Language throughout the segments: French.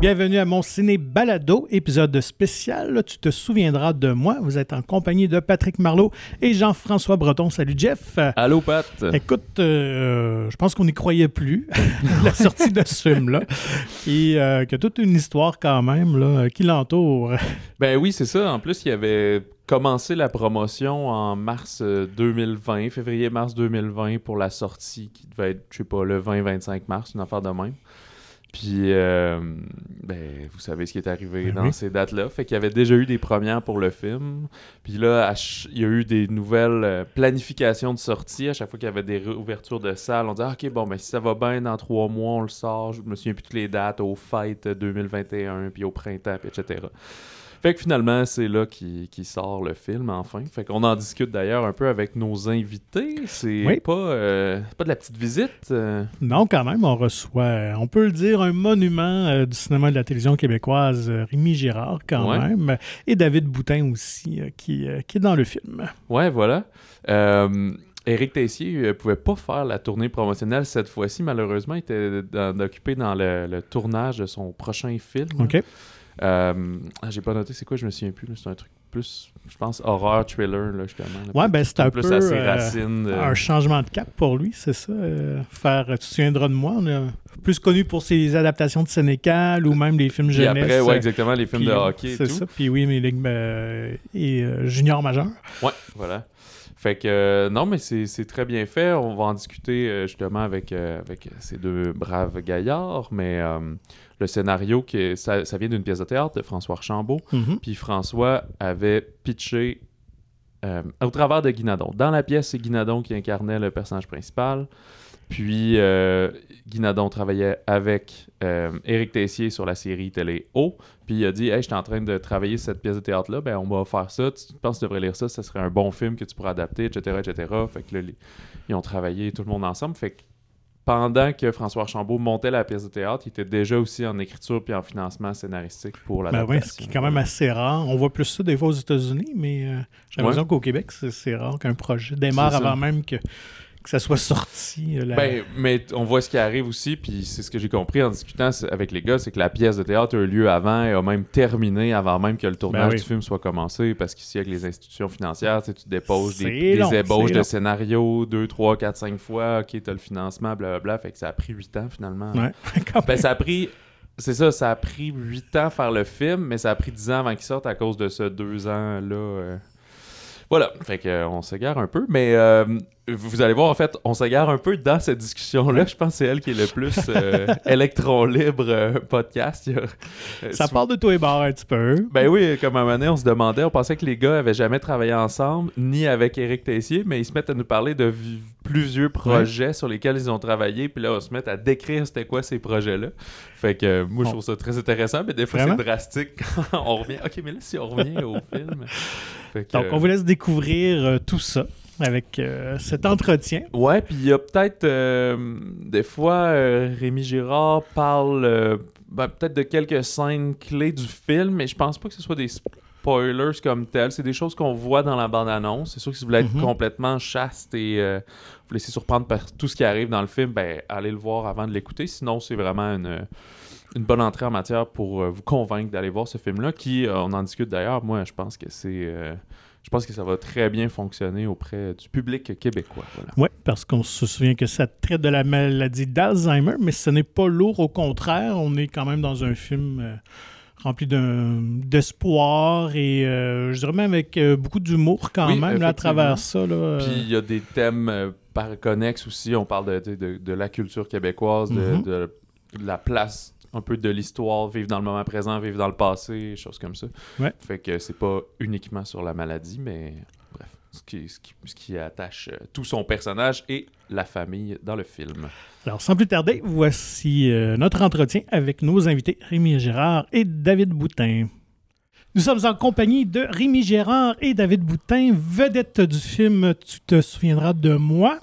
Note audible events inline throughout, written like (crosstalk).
Bienvenue à mon ciné balado, épisode spécial. Tu te souviendras de moi. Vous êtes en compagnie de Patrick Marlot et Jean-François Breton. Salut Jeff. Allô Pat. Écoute, euh, je pense qu'on n'y croyait plus (laughs) la sortie de ce film-là et euh, qu'il y a toute une histoire quand même là, qui l'entoure. Ben oui, c'est ça. En plus, il y avait commencé la promotion en mars 2020, février-mars 2020 pour la sortie qui devait être, je sais pas, le 20-25 mars, une affaire de même. Puis, euh, ben, vous savez ce qui est arrivé Ben dans oui. ces dates-là. Fait qu'il y avait déjà eu des premières pour le film. Puis là, il y a eu des nouvelles euh, planifications de sortie. À chaque fois qu'il y avait des réouvertures de salles, on disait ah, OK, bon, ben, si ça va bien, dans trois mois, on le sort. Je me souviens plus toutes les dates, aux fêtes 2021, puis au printemps, puis etc. Fait que finalement, c'est là qu'il qu'il sort le film, enfin. Fait qu'on en discute d'ailleurs un peu avec nos invités. C'est Oui. pas, euh, pas de la petite visite. euh, Non, quand même, on reçoit, on peut le dire, un monument euh, du cinéma et de la télévision québécoise, Rémi Girard, quand Ouais. même, et David Boutin aussi, qui, qui est dans le film. Ouais, voilà. Éric Tessier euh, pouvait pas faire la tournée promotionnelle cette fois-ci. Malheureusement, il était occupé dans le, le tournage de son prochain film. OK? Euh, ah, J'ai pas noté, c'est quoi, je me souviens plus. C'est un truc plus, je pense, horreur, thriller, là, justement. là. Ouais, ben c'est un plus peu à ses euh, racines. de- un changement de cap pour lui, c'est ça. euh, faire, tu te souviendras de moi, on est plus connu pour ses adaptations de Sénécal ou même les films jeunesse. après, ouais, exactement, les films puis, de hockey et C'est ça, puis oui, mes ligues euh, et euh, junior majeur. Ouais, voilà. Fait que euh, non, mais c'est très bien fait. On va en discuter euh, justement avec, euh, avec ces deux braves gaillards. Mais le scénario, qui ça, ça vient d'une pièce de théâtre de François Archambault. Mhm. Puis François avait pitché au travers de Guinadon. Dans la pièce, c'est Guinadon qui incarnait le personnage principal. Puis euh, Guinadon travaillait avec euh, Éric Tessier sur la série télé O. Puis il a dit Hey, je suis en train de travailler cette pièce de théâtre-là, ben on va faire ça. Tu penses que tu devrais lire ça, ça serait un bon film que tu pourrais adapter, etc. etc. Fait que là, les- ils ont travaillé tout le monde ensemble. Fait que pendant que François Archambault montait la pièce de théâtre, il était déjà aussi en écriture puis en financement scénaristique pour Ben l'adaptation. oui, ce qui est quand même assez rare. On voit plus ça des fois aux États-Unis, mais euh, j'ai l'impression Ouais. qu'au Québec, c'est rare qu'un projet démarre avant même que, que ça soit sorti. euh, Ben, mais on voit ce qui arrive aussi, puis c'est ce que j'ai compris en discutant avec les gars, c'est que la pièce de théâtre a eu lieu avant et a même terminé avant même que le tournage Ben oui. du film soit commencé, parce qu'ici, avec les institutions financières, tu déposes des, ébauches de scénarios, 2, 3, 4, 5 fois, ok, t'as le financement, blablabla, fait que ça a pris 8 ans finalement. Ouais, (laughs) quand Ben, ça a pris... C'est ça, ça a pris 8 ans faire le film, mais ça a pris 10 ans avant qu'il sorte à cause de ce 2 ans-là. euh. Voilà, fait que euh, on s'égare un peu, mais euh, vous allez voir, en fait, on s'égare un peu dans cette discussion-là. Je pense que c'est elle qui est le plus euh, (laughs) électron libre euh, podcast. Euh, Ça part de toi et barre un petit peu. Ben oui, comme à un moment donné, on se demandait, on pensait que les gars avaient jamais travaillé ensemble, ni avec Éric Tessier, mais ils se mettent à nous parler de plusieurs projets sur lesquels ils ont travaillé, puis là, on se met à décrire c'était quoi ces projets-là. Fait que moi, je trouve ça très intéressant, mais des fois, c'est drastique quand on revient. Ok, mais là, si on revient au (laughs) film. Fait que, Donc, on vous laisse découvrir tout ça avec euh, cet entretien. Ouais, puis il y a peut-être euh, des fois euh, Rémi Girard parle ben, peut-être de quelques scènes clés du film, mais je pense pas que ce soit des spoilers comme tels. C'est des choses qu'on voit dans la bande-annonce. C'est sûr que si vous voulez être Mhm. complètement chaste et vous laisser surprendre par tout ce qui arrive dans le film, ben allez le voir avant de l'écouter. Sinon, c'est vraiment une, une bonne entrée en matière pour euh, vous convaincre d'aller voir ce film-là, qui, euh, on en discute d'ailleurs, moi je pense que c'est... euh, je pense que ça va très bien fonctionner auprès du public québécois. Voilà. Oui, parce qu'on se souvient que ça traite de la maladie d'Alzheimer, mais ce n'est pas lourd, au contraire. On est quand même dans un film euh, rempli d'espoir et euh, je dirais même avec euh, beaucoup d'humour quand Oui, même là, à travers ça. Là, Puis il y a des thèmes par connexes aussi. On parle de, de, de- de la culture québécoise, de, Mhm. de la place un peu de l'histoire, vivre dans le moment présent, vivre dans le passé, choses comme ça. Ouais. Fait que c'est pas uniquement sur la maladie, mais bref, ce qui, ce qui, ce qui attache euh, tout son personnage et la famille dans le film. Alors, sans plus tarder, voici euh, notre entretien avec nos invités Rémi Gérard et David Boutin. Nous sommes en compagnie de Rémi Gérard et David Boutin, vedette du film Tu te souviendras de moi.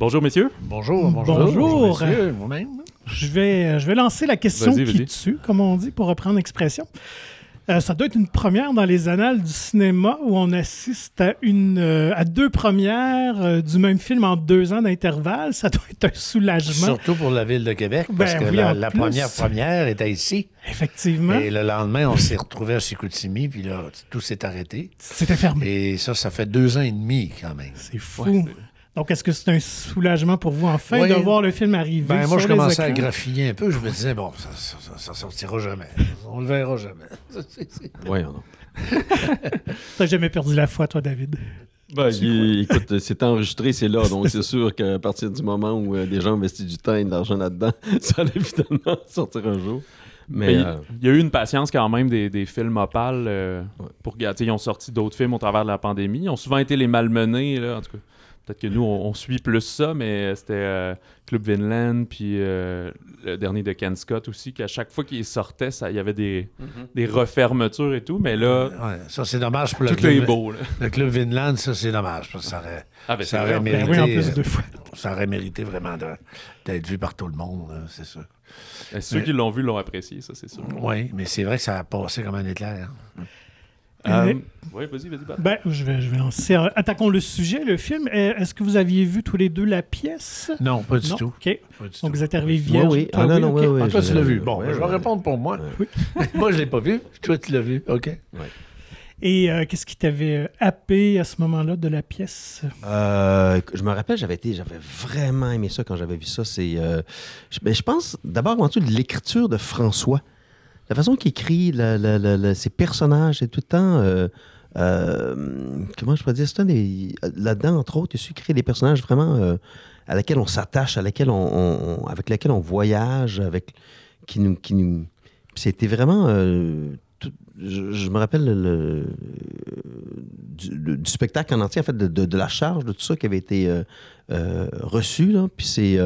Bonjour messieurs. Bonjour, bonjour. Bonjour. monsieur, moi-même. Je vais, je vais lancer la question Vas-y, qui vas-y. tue, comme on dit, pour reprendre l'expression. Euh, ça doit être une première dans les annales du cinéma où on assiste à, une, euh, à deux premières euh, du même film en deux ans d'intervalle. Ça doit être un soulagement. Surtout pour la ville de Québec, parce Ben que oui, la, en la plus. première première était ici. Effectivement. Et le lendemain, on s'est retrouvé à Chicoutimi, puis là, tout s'est arrêté. C'était fermé. Et ça, ça fait deux ans et demi quand même. C'est fou. Ouais, c'est- Donc, est-ce que c'est un soulagement pour vous enfin Oui. de voir le film arriver Ben, moi, je les commençais à écrans? graffiller un peu. Je me disais, bon, ça, ça, ça- ça sortira jamais. On le verra jamais. (laughs) Voyons donc. (laughs) T'as jamais perdu la foi, toi, David? Ben, il- écoute, c'est enregistré, c'est là. Donc, c'est sûr qu'à partir du moment où euh, des gens investissent du temps et de l'argent là-dedans, (laughs) ça allait évidemment sortir un jour. Mais Mais, il euh, il y a eu une patience quand même des, des films Opal euh, Ouais. pour Ils ont sorti d'autres films au travers de la pandémie. Ils ont souvent été les malmenés, là, en tout cas. Peut-être que nous, on, on suit plus ça, mais c'était euh, Club Vinland, puis euh, le dernier de Ken Scott aussi, qu'à chaque fois qu'il sortait, ça- il y avait des, des refermetures et tout, mais là, Ouais, ça, c'est dommage pour le tout club. est beau. Là. Le club Vinland, ça, c'est dommage. Parce que ça aurait, Ah, ben, ça aurait mérité, oui, en plus euh, deux fois. ça aurait mérité vraiment d'être vu par tout le monde, c'est sûr. Ceux Mais- qui l'ont vu l'ont apprécié, ça, c'est sûr. Oui, mais c'est vrai que ça a passé comme un éclair. Euh, Euh, oui, vas-y, vas-y. Ben, je vais, je vais lancer. Attaquons le sujet, le film. Euh, Est-ce que vous aviez vu tous les deux la pièce? Non, pas du non? tout. OK. Pas du Donc, tout. vous êtes arrivé vierge. oui. Toi, Ah, non, non, ok. oui, oui. Ah, toi, tu l'as vu. Bon, ben, je vais répondre pour moi. Oui. moi, je l'ai pas vu. Toi, tu l'as vu. OK. Et euh, qu'est-ce qui t'avait happé à ce moment-là de la pièce? Euh, je me rappelle, j'avais été, j'avais vraiment aimé ça quand j'avais vu ça. C'est, euh, je, ben, je pense d'abord avant tout de l'écriture de François, la façon qu'il écrit ses personnages, c'est tout le temps. euh, euh, comment je pourrais dire, c'est là-dedans entre autres, il a su créer des personnages vraiment euh, à laquelle on s'attache, à laquelle on, on- avec lesquels on voyage, avec qui nous, qui nous. C'était vraiment. euh, tout- je, je me rappelle le, du, le- du spectacle en entier, en fait, de, de- la charge, de tout ça qui avait été euh, reçu. Là. Puis c'est,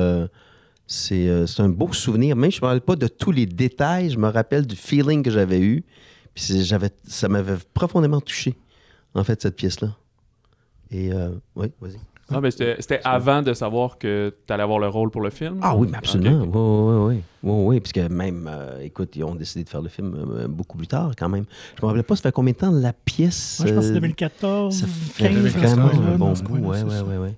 c'est, euh, c'est un beau souvenir. Même si je ne me rappelle pas de tous les détails, je me rappelle du feeling que j'avais eu. Puis ça m'avait profondément touché, en fait, cette pièce-là. Et euh, oui, vas-y. Ah, ben, c'était c'était avant de savoir que tu allais avoir le rôle pour le film? Ah oui, mais absolument. Oui, oui, oui. Oui, oui, puisque même, euh, écoute, ils ont décidé de faire le film euh, beaucoup plus tard, quand même. Je me rappelle pas, ça fait combien de temps la pièce Moi, je pense que c'est euh, 2014, Ça 15, fait vraiment dans ce coin-là, un bon bout. Ouais, c'est ouais,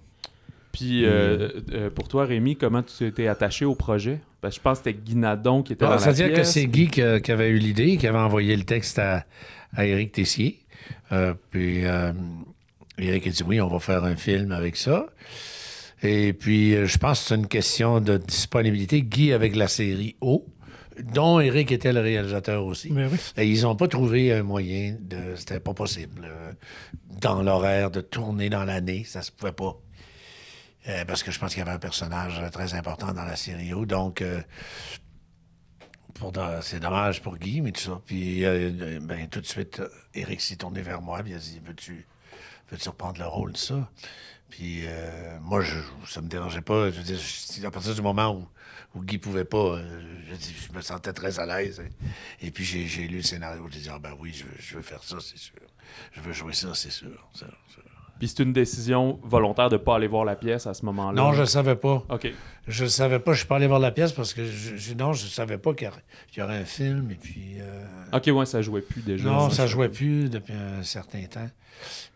Puis euh, euh, pour toi, Rémi, comment tu t'es attaché au projet? Parce que je pense que c'était Guy Nadon qui était dans la Ah, C'est-à-dire que c'est Guy qui, avait eu l'idée, qui avait envoyé le texte à, à Éric Tessier. Euh, puis euh, Éric a dit oui, on va faire un film avec ça. Et puis, euh, je pense que c'est une question de disponibilité. Guy avec la série O, dont Éric était le réalisateur aussi. Ben oui. Et ils n'ont pas trouvé un moyen de. C'était pas possible. euh, dans l'horaire de tourner dans l'année, ça se pouvait pas. Euh, parce que je pense qu'il y avait un personnage très important dans la série O. Donc, euh, c'est dommage pour Guy, mais tout ça. Puis, euh, ben, tout de suite, Eric s'est tourné vers moi. Puis il a dit Veux-tu veux reprendre le rôle de ça? Puis, moi, je, ça me dérangeait pas. Je veux dire, à partir du moment où, où Guy pouvait pas, je, je me sentais très à l'aise. Et, et puis, j'ai lu le scénario. J'ai dit Ah, ben oui, je veux, je veux faire ça, c'est sûr. Je veux jouer ça, c'est sûr. Puis c'est une décision volontaire de ne pas aller voir la pièce à ce moment-là. Non, je ne savais pas. OK. Je ne savais pas. Je suis pas allé voir la pièce parce que je, je- non, je savais pas qu'il y aurait- un film. Et puis, euh, OK, ouais, ça jouait plus déjà. non, ça jouait plus depuis un certain temps.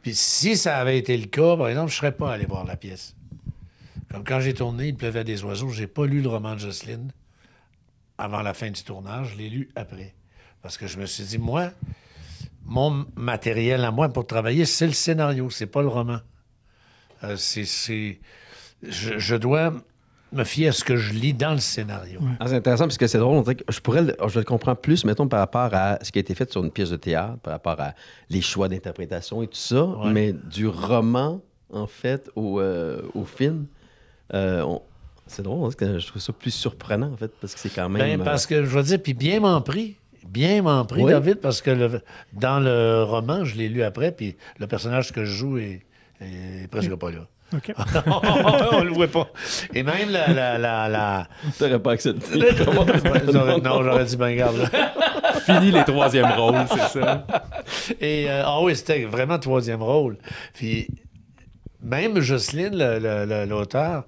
Puis si ça avait été le cas, par exemple, je serais pas allé voir la pièce. Comme quand j'ai tourné, il pleuvait des oiseaux. J'ai pas lu le roman de Jocelyne avant la fin du tournage. Je l'ai lu après. Parce que je me suis dit, moi, mon matériel à moi pour travailler, c'est le scénario, c'est pas le roman. Euh, c'est, c'est- je, je dois me fier à ce que je lis dans le scénario. Ah, c'est intéressant parce que c'est drôle. On dirait que je pourrais, le- je le comprends plus, mettons, par rapport à ce qui a été fait sur une pièce de théâtre, par rapport à les choix d'interprétation et tout ça, Ouais. mais du roman, en fait, au, euh, au film, euh, on- c'est drôle, parce que je trouve ça plus surprenant, en fait, parce que c'est quand même... Ben, parce que je veux dire, puis bien m'en pris. Bien m'en pris, Oui. David, parce que le- dans le roman, je l'ai lu après, puis le personnage que je joue est, est presque pas là. (laughs) OK. (laughs) On le voit pas. Et même la. la, la, la- t'aurais pas accepté. (laughs) Non, j'aurais dit, ben, garde. là. Fini les troisièmes rôles, c'est ça. Et, euh, ah oui, c'était vraiment troisième rôle. Puis, même Jocelyne, l'auteur,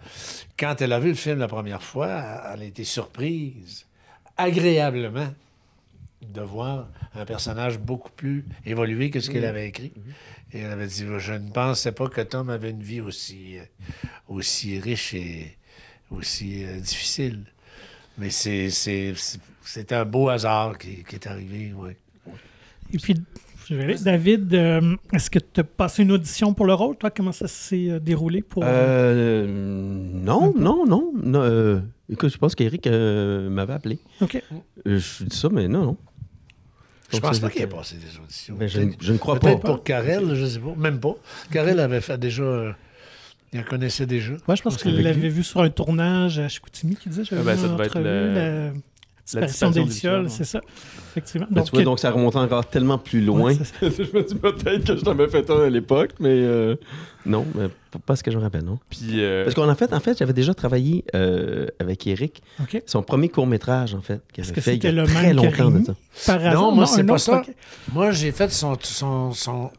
quand elle a vu le film la première fois, elle a été surprise, agréablement. De voir un personnage beaucoup plus évolué que ce qu'elle avait écrit. Et elle avait dit Je ne pensais pas que Tom avait une vie aussi, euh, aussi riche et aussi euh, difficile. Mais c'est, c'est, c'est, c'est un beau hasard qui, qui est arrivé, oui. Et puis, je vais aller. David, euh, est-ce que tu as passé une audition pour le rôle, toi? Comment ça s'est déroulé pour... Euh, non, non, non. non, euh, écoute, je pense qu'Éric euh, m'avait appelé. OK. Je dis ça, mais non, non. Je pense pas qu'il ait passé des auditions. Ben, je, Peut-être- je ne crois Peut-être pas. pour Karel, je sais pas. Même pas. Karel avait fait déjà. euh, il en connaissait déjà. Ouais, je pense qu'il l'avait vu sur un tournage à Chicoutimi, qui disait, j'avais Ah ben, ça devait être le- la disparition des des lucioles, c'est ça. Effectivement. Tu vois, donc ça remonte encore tellement plus loin. Ouais, (laughs) je me dis peut-être que je t'en avais fait un à l'époque, mais euh, non, mais pas- ce que je me rappelle, non. Puis, euh, Parce qu'en a fait, en fait, j'avais déjà travaillé euh, avec Eric, son premier court-métrage, en fait, qu'il avait que fait il y c'était a le très longtemps de ça. Par hasard? Non, moi, c'est pas ça. Moi, j'ai fait son, son, son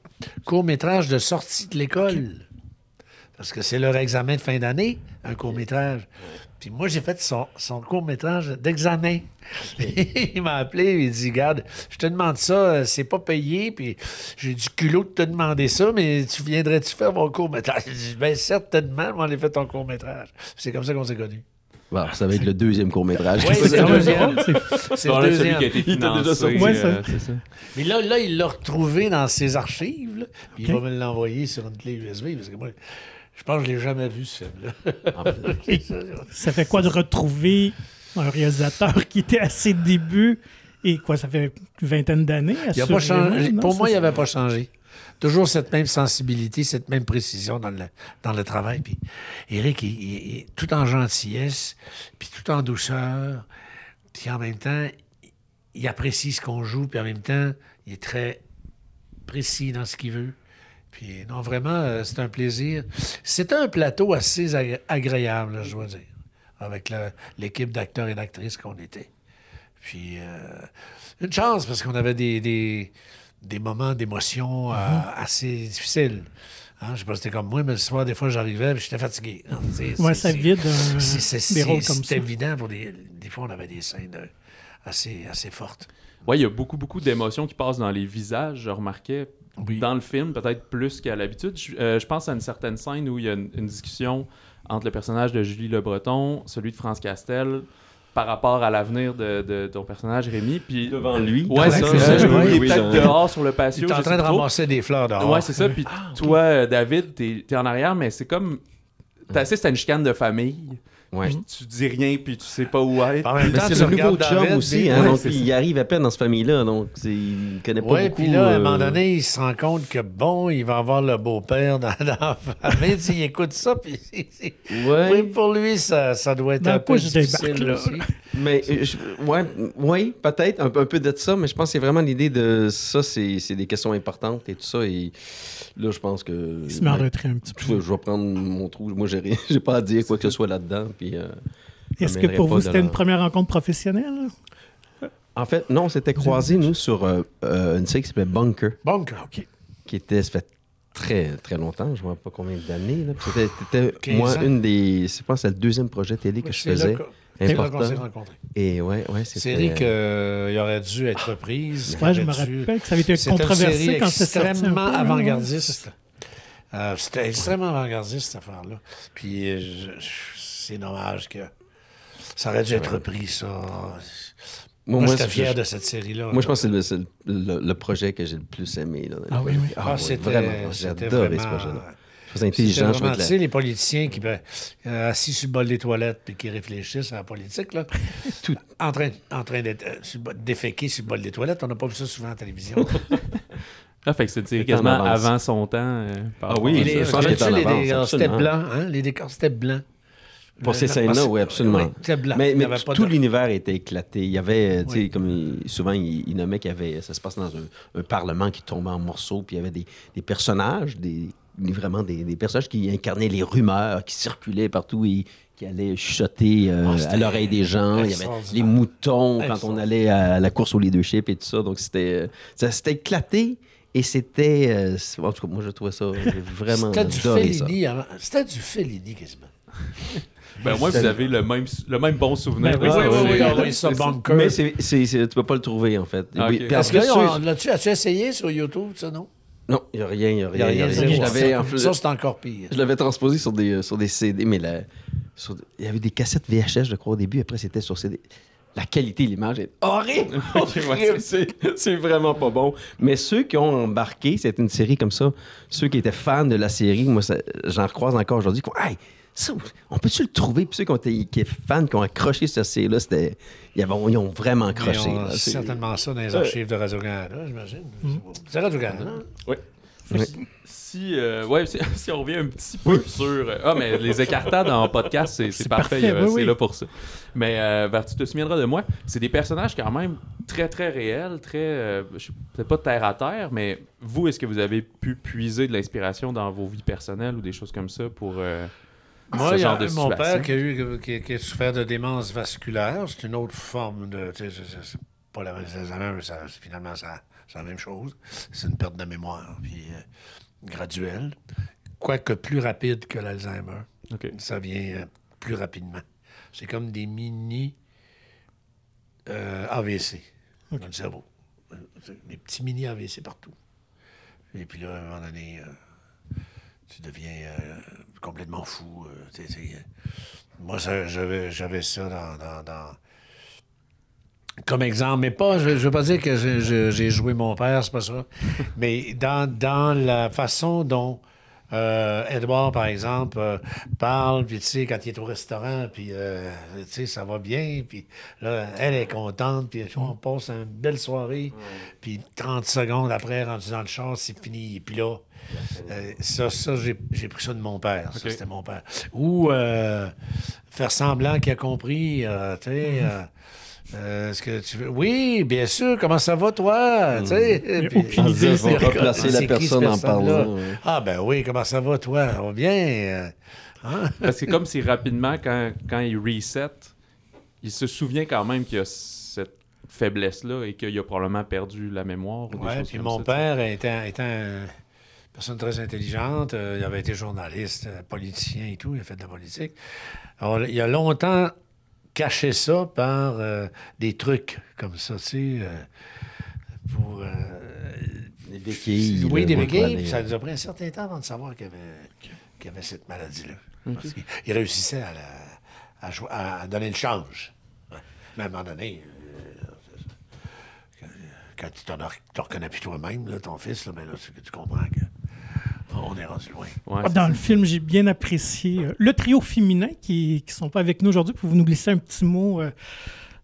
court-métrage de sortie de l'école. Parce que c'est leur examen de fin d'année, un court-métrage. Puis moi, j'ai fait son, son court-métrage d'examen. (laughs) il m'a appelé, il dit Garde, je te demande ça, euh, c'est pas payé, puis j'ai du culot de te demander ça, mais tu viendrais-tu faire mon court-métrage? Il dit Bien, certainement, moi, j'ai fait ton court-métrage. C'est comme ça qu'on s'est connus. Bon, ça va être le deuxième court-métrage. Oui, (laughs) c'est le deuxième. C'est- le deuxième. qui a été Il était déjà sorti. Ouais, ça. euh, ça. Mais là, là, il l'a retrouvé dans ses archives, là, puis il va me l'envoyer sur une clé USB, parce que moi, je pense que je l'ai jamais vu, ce film-là. Ah, ben, (laughs) ça, fait quoi de retrouver un réalisateur qui était à ses débuts et quoi, ça fait une vingtaine d'années? Il a pas assurément, changé. non? Pour moi, il n'avait pas changé. Toujours cette même sensibilité, cette même précision dans le, dans le travail. Puis Eric, il, il- il- tout en gentillesse, puis tout en douceur, puis en même temps, il apprécie ce qu'on joue, puis en même temps, il est très précis dans ce qu'il veut. Puis non, vraiment, euh, c'est un plaisir. C'était un plateau assez agré- agréable, je dois dire, avec l'équipe d'acteurs et d'actrices qu'on était. Puis, euh, une chance, parce qu'on avait des, des, des moments d'émotion euh, assez difficiles. Hein, je sais pas si c'était comme moi, mais le soir, des fois, j'arrivais et j'étais fatigué. Ouais, c'est- ça vide des rôles c'est- comme évident pour des... Des fois, on avait des scènes assez, assez fortes. Ouais, il y a beaucoup, beaucoup d'émotions qui passent dans les visages, je remarquais. Oui. Dans le film, peut-être plus qu'à l'habitude. Je, euh, je pense à une certaine scène où il y a une, une discussion entre le personnage de Julie Le Breton, celui de France Castel, par rapport à l'avenir de, de ton personnage Rémi. Puis Devant lui. Ouais, c'est ça. Je- oui, il est oui, peut-être dehors sur le Il patio. est en train de trop. ramasser des fleurs dehors. Ouais, c'est ça. Puis toi, euh, David, t'es es en arrière, mais c'est comme. T'assistes à une chicane de famille. Ouais. Puis tu dis rien, puis tu sais pas où être. C'est le nouveau regardes chum David, aussi, des- hein, Ouais, donc il arrive à peine dans cette famille-là, donc il connaît pas Oui, beaucoup. puis là, à un euh, moment donné, il se rend compte que, bon, il va avoir le beau-père dans, dans la famille. (laughs) Il écoute ça, puis Ouais. oui, pour lui, ça, ça doit être Dans un peu difficile là? aussi. Mais euh, je- ouais, ouais, peut-être un, peu- un peu de ça, mais je pense que c'est vraiment l'idée de ça, c'est c'est des questions importantes et tout ça. Et là, je pense que. Il se met en ouais, retrait un petit peu. je vais prendre mon trou. Moi, j'ai rien- (laughs) j'ai pas à dire quoi que ce soit là-dedans. Puis, euh, Est-ce que pour vous, c'était une première rencontre professionnelle? en fait, non, on s'était croisés, nous, sur euh, euh, une série qui s'appelait Bunker, Bon, OK. qui était, ça fait très, très longtemps, je ne sais pas combien d'années. C'était, c'était, 15 moi, ans. une des. Je pense que c'est le deuxième projet télé que je faisais. c'est là qu'on s'est rencontrés. Et ouais, ouais, c'était. Série qu'il aurait dû être reprise. Ouais, je me rappelle que ça avait été C'était une controversé série quand c'était sorti. un extrêmement avant-gardiste. Euh, C'était extrêmement avant-gardiste, cette affaire-là. Puis je- je- c'est dommage que ça aurait dû être repris, ça. Moi, moi, j'étais c'est- fier de cette série-là. Moi, je pense que c'est le, c'est le- projet que j'ai le plus aimé. Là, Ah oui, oui. Ah, ouais, c'était vraiment. J'ai c'était adoré ce vraiment- projet-là. Je c'était faisais intelligent. Je vraiment, trouvais tu sais, les politiciens qui ben, euh, assis sur le bol des toilettes et qui réfléchissent à la politique, là, (laughs) Tout. en train, en train d'être euh, sur le bol- déféquer sur le bol des toilettes. On n'a pas vu ça souvent à la télévision. (laughs) Ah, fait que c'est C'était quasiment avant son temps. euh, Ah oui, les, je pense décors, c'était blanc, hein? Les décors, c'était blanc. Pour ces scènes-là, oui, absolument. oui, c'était blanc. Mais, tout pas tout de- l'univers était éclaté. Il y avait, tu sais, Oui. comme il- souvent, il, il nommait qu'il y avait, ça se passe dans un, un parlement qui tombait en morceaux, puis il y avait des, des personnages, des, vraiment des, des personnages qui incarnaient les rumeurs, qui circulaient partout et qui allaient chuchoter euh, Ah, à l'oreille des gens. Il y avait les moutons quand on allait à la course au leadership et tout ça. Donc, c'était, ça s'était éclaté. Et c'était. euh, en tout cas, moi, je trouvais ça vraiment. C'était du. Fellini. C'était du Fellini quasiment. (laughs) Ben, moi, vous avez le même, le même bon souvenir. Ben oui, de Oui, oui, oui, ça, bunker. Mais c'est, c'est, c'est- tu peux pas le trouver, en fait. Ah, parce que là, on- là-tu, as-tu essayé sur YouTube, ça, non? Non, il n'y a rien, il n'y a Il y a rien. rien y a rien. En Ça, c'est encore pire. je l'avais transposé sur des, euh, sur des CD, mais sur- il y avait des cassettes VHS, je crois, au début. Après, c'était sur CD. La qualité de l'image est horrible. (laughs) horrible. c'est, c'est vraiment pas bon. Mais ceux qui ont embarqué, c'est une série comme ça, ceux qui étaient fans de la série, moi, ça- j'en recroise encore aujourd'hui, qui font, Hey, ça, on peut-tu le trouver? Puis ceux qui, ont été, qui sont fans, qui ont accroché cette série-là, c'était, ils, avaient- ils ont vraiment accroché. Ils ont là. C'est- certainement ça dans les archives de Radio-Canada, j'imagine. C'est Radio-Canada. Oui. Si, euh, ouais, si, (laughs) si on revient un petit peu sur. euh, ah, mais les écartades en podcast, c'est, parfait. parfait, euh, oui, c'est oui. là pour ça. Mais euh, tu te souviendras de moi, c'est des personnages quand même très, très réels, très. euh, je sais peut-être pas terre à terre, mais vous, est-ce que vous avez pu puiser de l'inspiration dans vos vies personnelles ou des choses comme ça pour. Moi, il y a de mon père qui a, eu, qui, qui a souffert de démence vasculaire. C'est une autre forme de. c'est- pas la mais ça, finalement, ça- c'est la même chose. C'est une perte de mémoire, puis euh, graduelle. Quoique plus rapide que l'Alzheimer. Ça vient euh, plus rapidement. C'est comme des mini euh, AVC dans le cerveau. Des petits mini AVC partout. Et puis là, à un moment donné, tu deviens complètement fou. euh, euh, moi, j'avais, ça dans, Comme exemple, mais pas, je ne veux pas dire que j'ai joué mon père, c'est pas ça. (laughs) mais dans, dans la façon dont euh, Edouard, par exemple, euh, parle, puis tu sais, quand il est au restaurant, puis euh, tu sais, ça va bien, puis là, elle est contente, puis on passe une belle soirée, puis 30 secondes après, rendu dans le char, c'est fini, puis là, ça, ça j'ai j'ai pris ça de mon père, ça, c'était mon père. Ou euh, faire semblant qu'il a compris, tu sais... euh, euh, Est-ce que tu veux? Oui, bien sûr, comment ça va, toi? Tu sais, Mais puis- aucune idée, Ils c'est vont quoi? replacer la personne en parlant. ouais. Ah, ben oui, comment ça va, toi? Ça va bien? euh, hein? Parce que c'est comme si rapidement, quand, quand il reset, il se souvient quand même qu'il y a cette faiblesse-là et qu'il a probablement perdu la mémoire. Ou des Ouais, choses puis comme mon ça, père étant, étant une personne très intelligente, euh, il avait été journaliste, politicien et tout, il a fait de la politique. Alors, il a longtemps caché ça par euh, des trucs comme ça, tu sais, euh, pour... euh, Des béquilles. oui, des béquilles, ça nous a pris un certain temps avant de savoir qu'il avait, qu'il avait cette maladie-là. Parce qu'il- Il réussissait à, la- à jou- à donner le change. Ouais. Mais à un moment donné, euh, quand- tu t'en te reconnais plus toi-même, là, ton fils, là, ben là, tu, tu comprends que on est rendu loin. Ouais, Ah, Dans le film, j'ai bien apprécié euh, le trio féminin qui ne sont pas avec nous aujourd'hui. Pouvez-vous nous glisser un petit mot euh,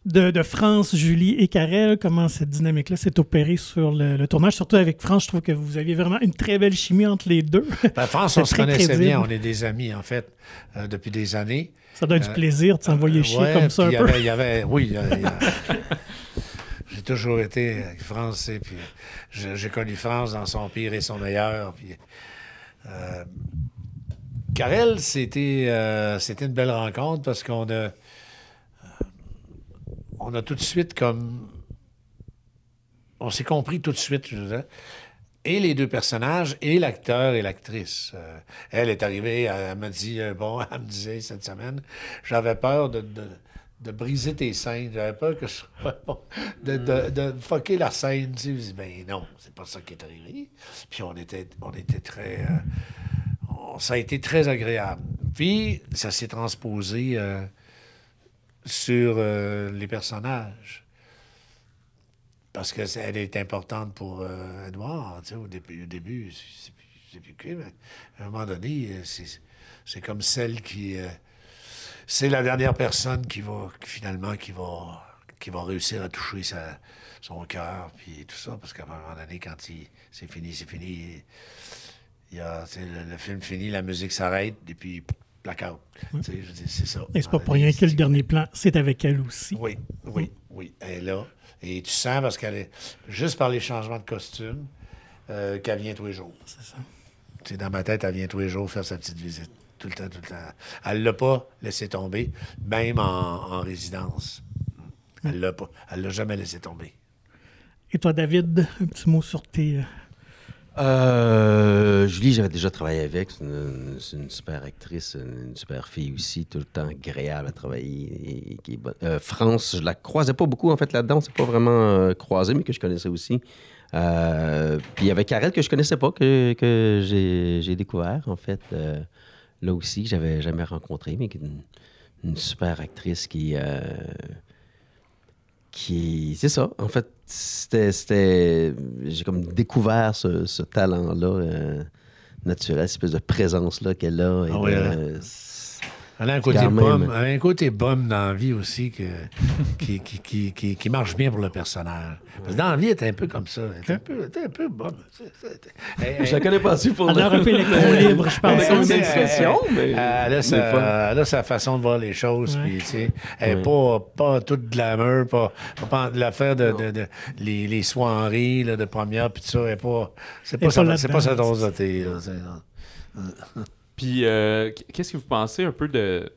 de, de France, Julie et Karel? Comment cette dynamique-là s'est opérée sur le, le tournage? Surtout avec France, je trouve que vous aviez vraiment une très belle chimie entre les deux. (laughs) Ben, France, on se très connaissait bien, on est des amis, en fait, euh, depuis des années. Ça doit être du plaisir de s'envoyer chier Ouais, comme ça un y peu. avait- il y avait, oui, il y a- il y a- (laughs) j'ai toujours été avec France, tu sais, puis j'ai j'ai connu France dans son pire et son meilleur. Puis, euh, Karel, c'était euh, c'était une belle rencontre parce qu'on a, euh, on a tout de suite comme, on s'est compris tout de suite, je veux dire, et les deux personnages, et l'acteur et l'actrice. Euh, elle est arrivée, elle, elle m'a dit, euh, bon, (laughs) elle me disait cette semaine, j'avais peur de, de briser tes scènes, j'avais peur que bon, de, de, de fucker la scène. Tu sais, je ben non, c'est pas ça qui est arrivé. Puis on était, on était très. euh, on- ça a été très agréable. Puis ça s'est transposé euh, sur euh, les personnages. Parce que c'est- elle est importante pour Edouard, tu sais, au début, au début c'est- plus- plus que, mais à un moment donné, c'est, c'est comme celle qui... c'est la dernière personne qui va, finalement, qui va, qui va réussir à toucher sa, son cœur, puis tout ça, parce qu'à un moment donné, quand il, c'est fini, c'est fini, il y a, le, le film finit, la musique s'arrête, et puis blackout. C'est ça. Et c'est pas pour rien que le dernier plan, c'est avec elle aussi. oui, oui, oui. Elle est là. Et tu sens, parce qu'elle est. Juste par les changements de costume, euh, qu'elle vient tous les jours. C'est ça. Dans ma tête, elle vient tous les jours faire sa petite visite. Tout le temps, tout le temps. Elle l'a pas laissé tomber, même en, en résidence. Elle l'a pas. Elle l'a jamais laissé tomber. Et toi, David, un petit mot sur tes. euh, Euh, Julie, j'avais déjà travaillé avec. C'est une, c'est une super actrice, une super fille aussi, tout le temps agréable à travailler. et qui est bonne. Euh, France, je la croisais pas beaucoup en fait là-dedans. C'est pas vraiment euh, croisé, mais que je connaissais aussi. Euh, puis il y avait Karel que je connaissais pas, que, que j'ai, j'ai découvert en fait. Euh, là aussi, que j'avais jamais rencontré, mais qui est une, une super actrice qui. euh, qui c'est ça en fait c'était c'était j'ai comme découvert ce, ce talent là naturel cette espèce de présence là qu'elle a et Ah de- hein? Elle a un côté bum, elle a un côté bum dans la vie aussi que, qui, qui, qui, qui, qui marche bien pour le personnage. Parce que dans la vie, elle est un peu comme ça. Elle est un peu, elle est un peu bum. C'est- c'est- elle- je la connais pas assez pour Elle a un peu électron libre, je pense. elle- comme une elle- expression, mais- Elle a, sa, pas. elle a sa façon de voir les choses. Ouais. puis, tu sais, elle n'est Ouais. pas, pas toute glamour, pas, pas l'affaire de, de, de- les, les soirées là, de première, puis tout ça. elle est pas- C'est pas, pas sa- c'est dose de thé. Puis, euh, qu'est-ce que vous pensez un peu de.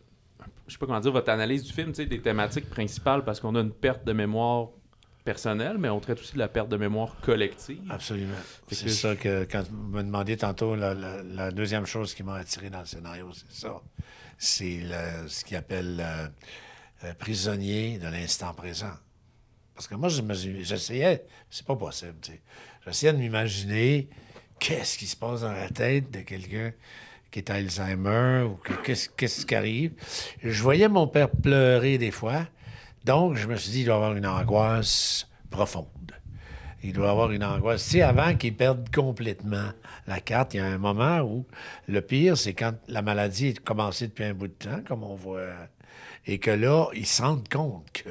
Je sais pas comment dire, votre analyse du film, tu sais, des thématiques principales, parce qu'on a une perte de mémoire personnelle, mais on traite aussi de la perte de mémoire collective. Absolument. C'est que- ça que, quand vous me demandiez tantôt, la, la- la deuxième chose qui m'a attiré dans le scénario, c'est ça. C'est ce qu'il appelle euh, euh, prisonnier de l'instant présent. Parce que moi, j'essayais, c'est pas possible, tu sais. J'essayais de m'imaginer qu'est-ce qui se passe dans la tête de quelqu'un qui est Alzheimer ou que- qu'est-ce qu'est-ce qui arrive. Je voyais mon père pleurer des fois, donc je me suis dit, il doit avoir une angoisse profonde. Il doit avoir une angoisse. Tu sais, avant qu'il perde complètement la carte, il y a un moment où le pire, c'est quand la maladie est commencée depuis un bout de temps, comme on voit, et que là, ils se rendent compte que.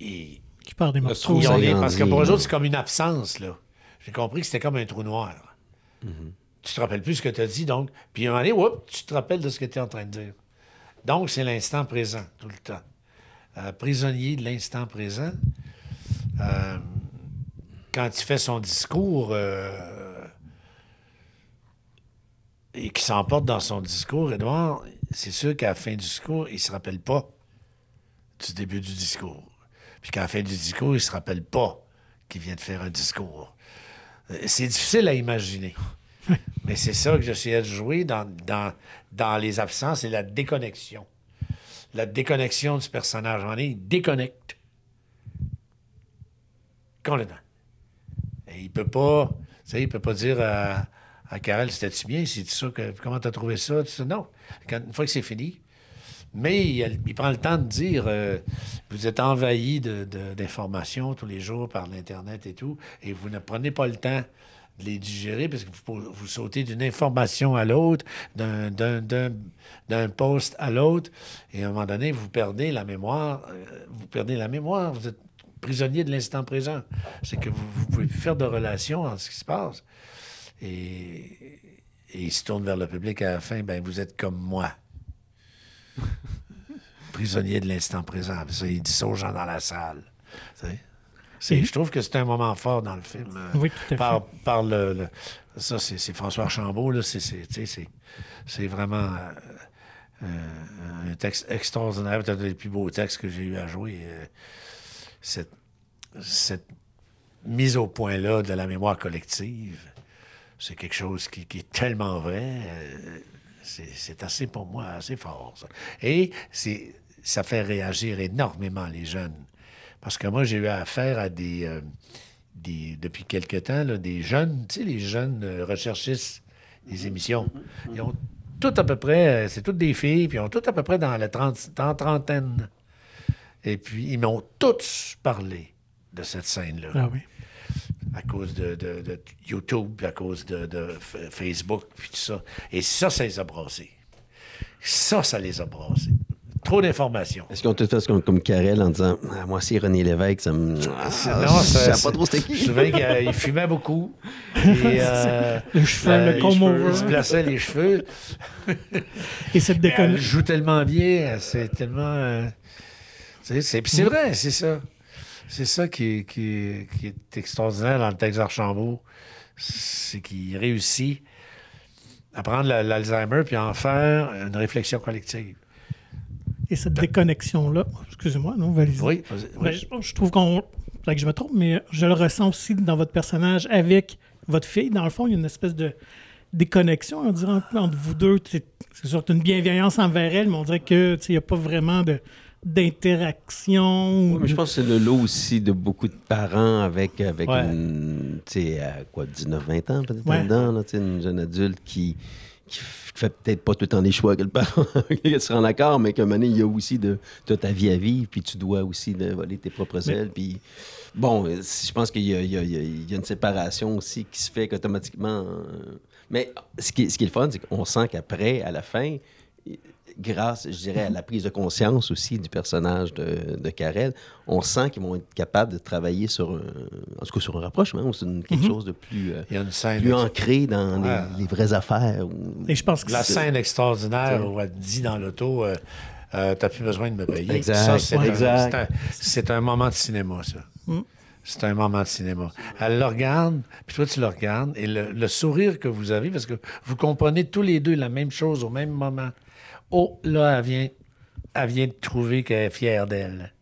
Ils, Qui part des morceaux. parce que pour eux autres, c'est comme une absence, là. J'ai compris que c'était comme un trou noir. Mm-hmm. Tu te rappelles plus ce que tu as dit, donc. Puis à un moment donné, tu te rappelles de ce que tu es en train de dire. Donc, c'est l'instant présent, tout le temps. Euh, prisonnier de l'instant présent. Euh, quand il fait son discours euh, et qu'il s'emporte dans son discours, Edouard, c'est sûr qu'à la fin du discours, il se rappelle pas du début du discours. Puis qu'à la fin du discours, il se rappelle pas qu'il vient de faire un discours. C'est difficile à imaginer. (laughs) Mais c'est ça que j'essayais de jouer dans, dans, dans les absences et la déconnexion. La déconnexion du personnage. En il déconnecte. Complètement. Et il peut pas, il peut pas dire à, à Karel, c'était-tu bien, c'est ça que, comment t'as trouvé ça? Non. Quand- une fois que c'est fini. Mais il, prend le temps de dire, euh, vous êtes envahi d'informations tous les jours par l'Internet et tout, et vous ne prenez pas le temps de les digérer parce que vous, vous sautez d'une information à l'autre, d'un- poste à l'autre, et à un moment donné, vous perdez la mémoire. euh, vous perdez la mémoire. Vous êtes prisonnier de l'instant présent. C'est que vous ne pouvez plus faire de relation entre ce qui se passe. Et, et il se tourne vers le public à la fin, ben vous êtes comme moi. (laughs) Prisonnier de l'instant présent. Ça, il dit ça aux gens dans la salle. Je trouve que c'est un moment fort dans le film. euh, Oui, tout à fait. par, par le, le- Ça, c'est c'est François Archambault, là. C'est- c'est tu sais, c'est- c'est vraiment euh, euh, un texte extraordinaire. Peut-être un des plus beaux textes que j'ai eu à jouer. euh, cette, cette mise au point-là de la mémoire collective, c'est quelque chose qui, qui est tellement vrai. c'est assez, pour moi, assez fort. ça. Et c'est- ça fait réagir énormément les jeunes. Parce que moi, j'ai eu affaire à des, euh, des depuis quelque temps, là, des jeunes, tu sais, les jeunes euh, recherchistes des émissions. Ils ont tout à peu près, euh, c'est toutes des filles, puis ils ont tout à peu près dans la trente- dans trentaine. Et puis, ils m'ont tous parlé de cette scène-là Ah oui. à cause de, de- de YouTube, puis à cause de, de Facebook, puis tout ça. Et ça, ça les a brassés. Ça, ça les a brassés. Trop d'informations. Est-ce qu'on te fait comme, comme Karel en disant ah, Moi aussi, René Lévesque, ça me. Ah, C'est- je non, ça- c'est- pas trop c'était Je me qui. souviens qu'il fumait beaucoup. Et, (laughs) euh, Le cheveu, euh, le les comb cheveux, over. Il se plaçait les cheveux. (laughs) Et cette Elle déconne. joue tellement bien. C'est tellement. euh, c'est puis c'est vrai, c'est ça. C'est ça qui est, qui, qui est extraordinaire dans le texte d'Archambault. C'est qu'il réussit à prendre la- l'Alzheimer puis à en faire une réflexion collective. Et cette déconnexion-là, excusez-moi, non, valise. Oui. Ben, je, je trouve qu'on. Que je me trompe, mais je le ressens aussi dans votre personnage avec votre fille, dans le fond, il y a une espèce de déconnexion, on dirait, entre, vous deux. C'est sûr, une bienveillance envers elle, mais on dirait que tu sais, il n'y a pas vraiment de d'interaction. Ouais, je pense que c'est le lot aussi de beaucoup de parents avec, avec Ouais. une, tu sais, à quoi, 19-20 ans peut-être Ouais. là-dedans, là, une jeune adulte qui, qui f- fait peut-être pas tout le temps des choix que le parent qui se rend d'accord, mais qu'à un moment donné, il y a aussi de, ta vie à vivre, puis tu dois aussi de voler tes propres Mais- ailes, puis bon, je pense qu'il y a, il y a- il y a- il y a une séparation aussi qui se fait qu'automatiquement... euh, mais ce qui, ce qui est le fun, c'est qu'on sent qu'après, à la fin, grâce, je dirais, à la prise de conscience aussi du personnage de, de Karel, on sent qu'ils vont être capables de travailler sur un, en tout cas sur un rapprochement ou sur une- quelque Mhm. chose de plus, euh, Il y a une scène, plus ancré dans Ouais. les, les vraies affaires. ou- Et je pense que la scène extraordinaire où elle dit dans l'auto euh, euh, T'as plus besoin de me payer. Exact, Ça, c'est ouais. un- Exact. c'est un, c'est un moment de cinéma, ça. Mm. C'est un moment de cinéma. Elle le regarde, puis toi, tu le regardes, et le, le sourire que vous avez, parce que vous comprenez tous les deux la même chose au même moment. Oh, là, elle vient, elle vient de trouver qu'elle est fière d'elle.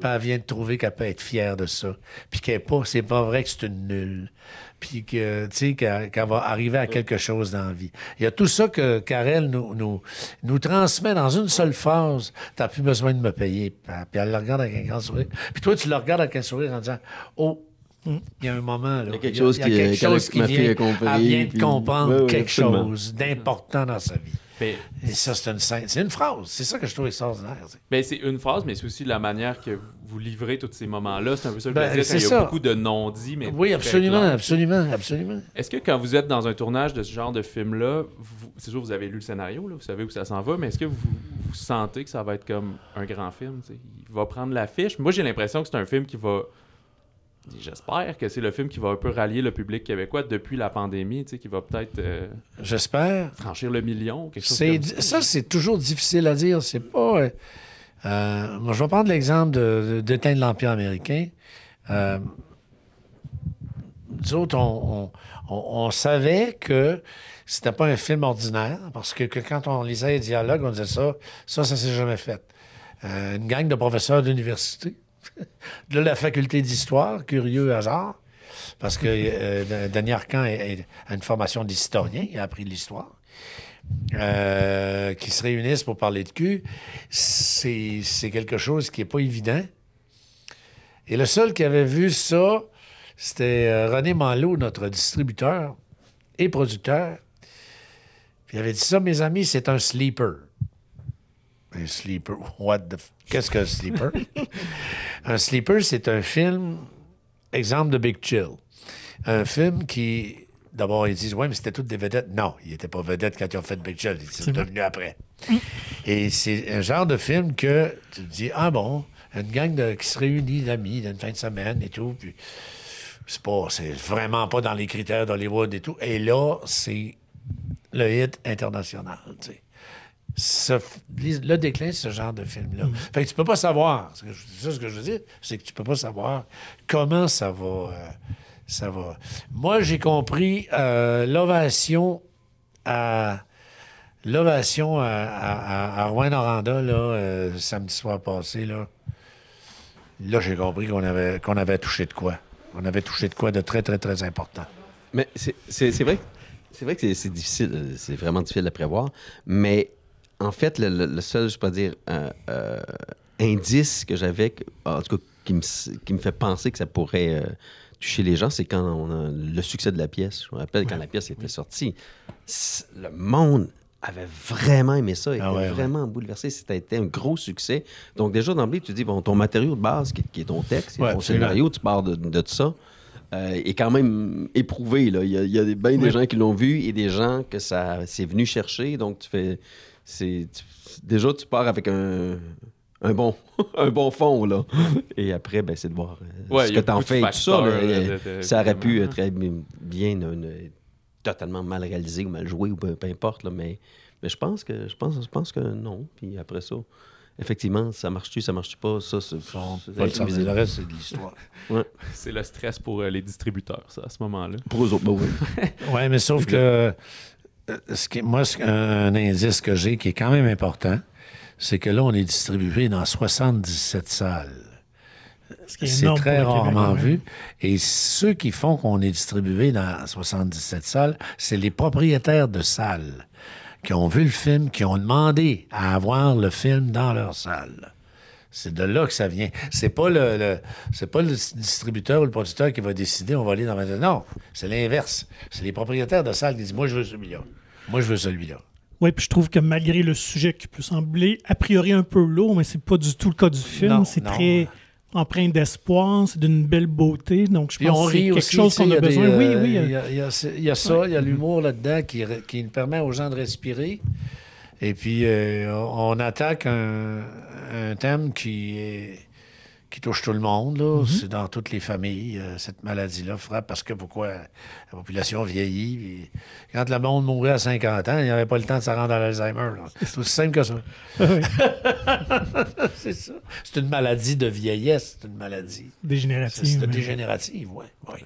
Puis elle vient de trouver qu'elle peut être fière de ça. Puis qu'elle pas, c'est pas vrai que c'est une nulle. Puis que, tu sais, qu'elle va arriver à quelque chose dans la vie. Il y a tout ça que Karel nous, nous, nous transmet dans une seule phrase. T'as plus besoin de me payer. Puis elle le regarde avec un grand sourire. Puis toi, tu le regardes avec un sourire en disant, oh, il y a un moment, là. Il y a quelque chose qui- vient, elle vient de comprendre quelque chose d'important dans sa vie. Mais, Et ça, c'est une scène, c'est une phrase. C'est ça que je trouve extraordinaire. ben, c'est une phrase, mais c'est aussi la manière que vous livrez tous ces moments-là. C'est un peu ça le Ben, plaisir, c'est quand il y a ça. beaucoup de non-dits, mais Oui, absolument, absolument, absolument. Est-ce que quand vous êtes dans un tournage de ce genre de film-là, vous- c'est sûr vous avez lu le scénario, là, vous savez où ça s'en va, mais est-ce que vous, vous sentez que ça va être comme un grand film? Il va prendre l'affiche. Moi, j'ai l'impression que c'est un film qui va... J'espère que c'est le film qui va un peu rallier le public québécois depuis la pandémie, tu sais, qui va peut-être euh, J'espère. franchir le million, quelque chose comme ça. ça, c'est toujours difficile à dire. C'est pas. euh, euh, moi, je vais prendre l'exemple de, de- d'éteindre l'Empire américain. Nous autres, on, on- on- on savait que c'était pas un film ordinaire, parce que, que quand on lisait les dialogues, on disait ça, ça, ça s'est jamais fait. Une gang de professeurs d'université, (laughs) de la faculté d'histoire, curieux hasard, parce que euh, Denis Arcan a une formation d'historien, il a appris l'histoire. Euh, qui se réunissent pour parler de cul, c'est c'est quelque chose qui n'est pas évident. Et le seul qui avait vu ça, c'était euh, René Manlot, notre distributeur et producteur. Puis il avait dit ça, mes amis, c'est un sleeper. Un sleeper, what the... f- Qu'est-ce qu'un sleeper? (laughs) un sleeper, c'est un film, exemple de Big Chill. Un film qui... D'abord, ils disent, ouais, mais c'était toutes des vedettes. Non, il n'était pas vedette quand ils ont fait Big Chill. C'est devenu après. Et c'est un genre de film que tu te dis, ah bon, une gang de, qui se réunit d'amis d'une fin de semaine et tout, puis c'est pas, c'est vraiment pas dans les critères d'Hollywood et tout. Et là, c'est le hit international, tu sais. Ce- le déclin de ce genre de film-là. Fait que tu peux pas savoir, c'est ça ce que je veux dire, c'est que tu peux pas savoir comment ça va... euh, ça va. Moi, j'ai compris euh, l'ovation à... L'ovation à, à, à, à Rouen-Noranda, là, euh, samedi soir passé, là, là j'ai compris qu'on avait, qu'on avait touché de quoi. On avait touché de quoi de très, très, très important. Mais c'est c'est- c'est vrai, que- c'est vrai que c'est- c'est difficile, c'est vraiment difficile à prévoir. Mais en fait, le, le- le seul, je peux dire, euh, euh, indice que j'avais, en tout cas, qui me, s- qui me fait penser que ça pourrait euh, toucher les gens, c'est quand on a le succès de la pièce. Je me rappelle quand la pièce était sortie, le monde avait vraiment aimé ça, était Ah ouais, ouais. vraiment bouleversé. C'était un gros succès. Donc déjà d'emblée, tu dis, bon, ton matériau de base, qui, qui est ton texte, ton scénario, tu pars de, de ça, euh, est quand même éprouvé. Là. Il y a, il y a des- bien des gens qui l'ont vu et des gens que ça c'est venu chercher. Donc, tu fais. C'est déjà, tu pars avec un, un, bon, (laughs) un bon fond. Là. Et après, ben, c'est de voir euh, Ouais, ce que a tu en beaucoup de fais tout ça. facteurs, mais, là, de- de- ça aurait pu euh, très bien, euh, ne- totalement mal réalisé ou mal joué ou peu, peu importe. Là, mais, mais je pense que je pense, je pense que non. Puis après ça. Effectivement, ça marche-tu, ça marche-tu pas, ça, c'est le reste, c'est de l'histoire. (laughs) C'est le stress pour euh, les distributeurs, ça, à ce moment-là. Pour eux autres, ben oui. Oui, mais sauf (laughs) que euh, ce qui, moi, ce- un, un indice que j'ai qui est quand même important, c'est que là, on est distribué dans 77 salles. Ce C'est très Québec, rarement vu. Et ceux qui font qu'on est distribué dans 77 salles, c'est les propriétaires de salles qui ont vu le film, qui ont demandé à avoir le film dans leur salle. C'est de là que ça vient. C'est pas le, le- c'est pas le distributeur ou le producteur qui va décider on va aller dans 22. Non, c'est l'inverse. C'est les propriétaires de salles qui disent moi je veux celui-là. Moi je veux celui-là. Oui, puis je trouve que malgré le sujet qui peut sembler a priori un peu lourd, mais c'est pas du tout le cas du film. C'est très empreint d'espoir, c'est d'une belle beauté. Donc je pense que c'est quelque aussi. chose qu'on a besoin. euh, oui, oui. Il y euh, a, il y a y ça, il y a l'humour là-dedans qui, qui permet aux gens de respirer. Et puis, euh, on attaque un, un thème qui, est- qui touche tout le monde. là. Mm-hmm. C'est dans toutes les familles. euh, cette maladie-là frappe parce que pourquoi la population vieillit. puis quand le monde mourait à 50 ans, il n'y avait pas le temps de se rendre à l'Alzheimer. C'est aussi simple que ça. ouais, (laughs) c'est ça. C'est une maladie de vieillesse. C'est une maladie. Dégénérative. c'est dégénérative, oui. Ouais.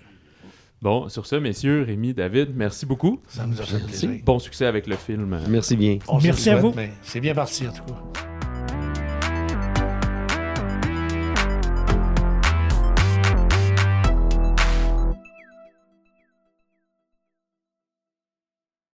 Bon, sur ce, messieurs, Rémi, David, merci beaucoup. Ça nous a fait plaisir. Bon succès avec le film. Merci bien. On Merci à vous. C'est bien parti, en tout cas.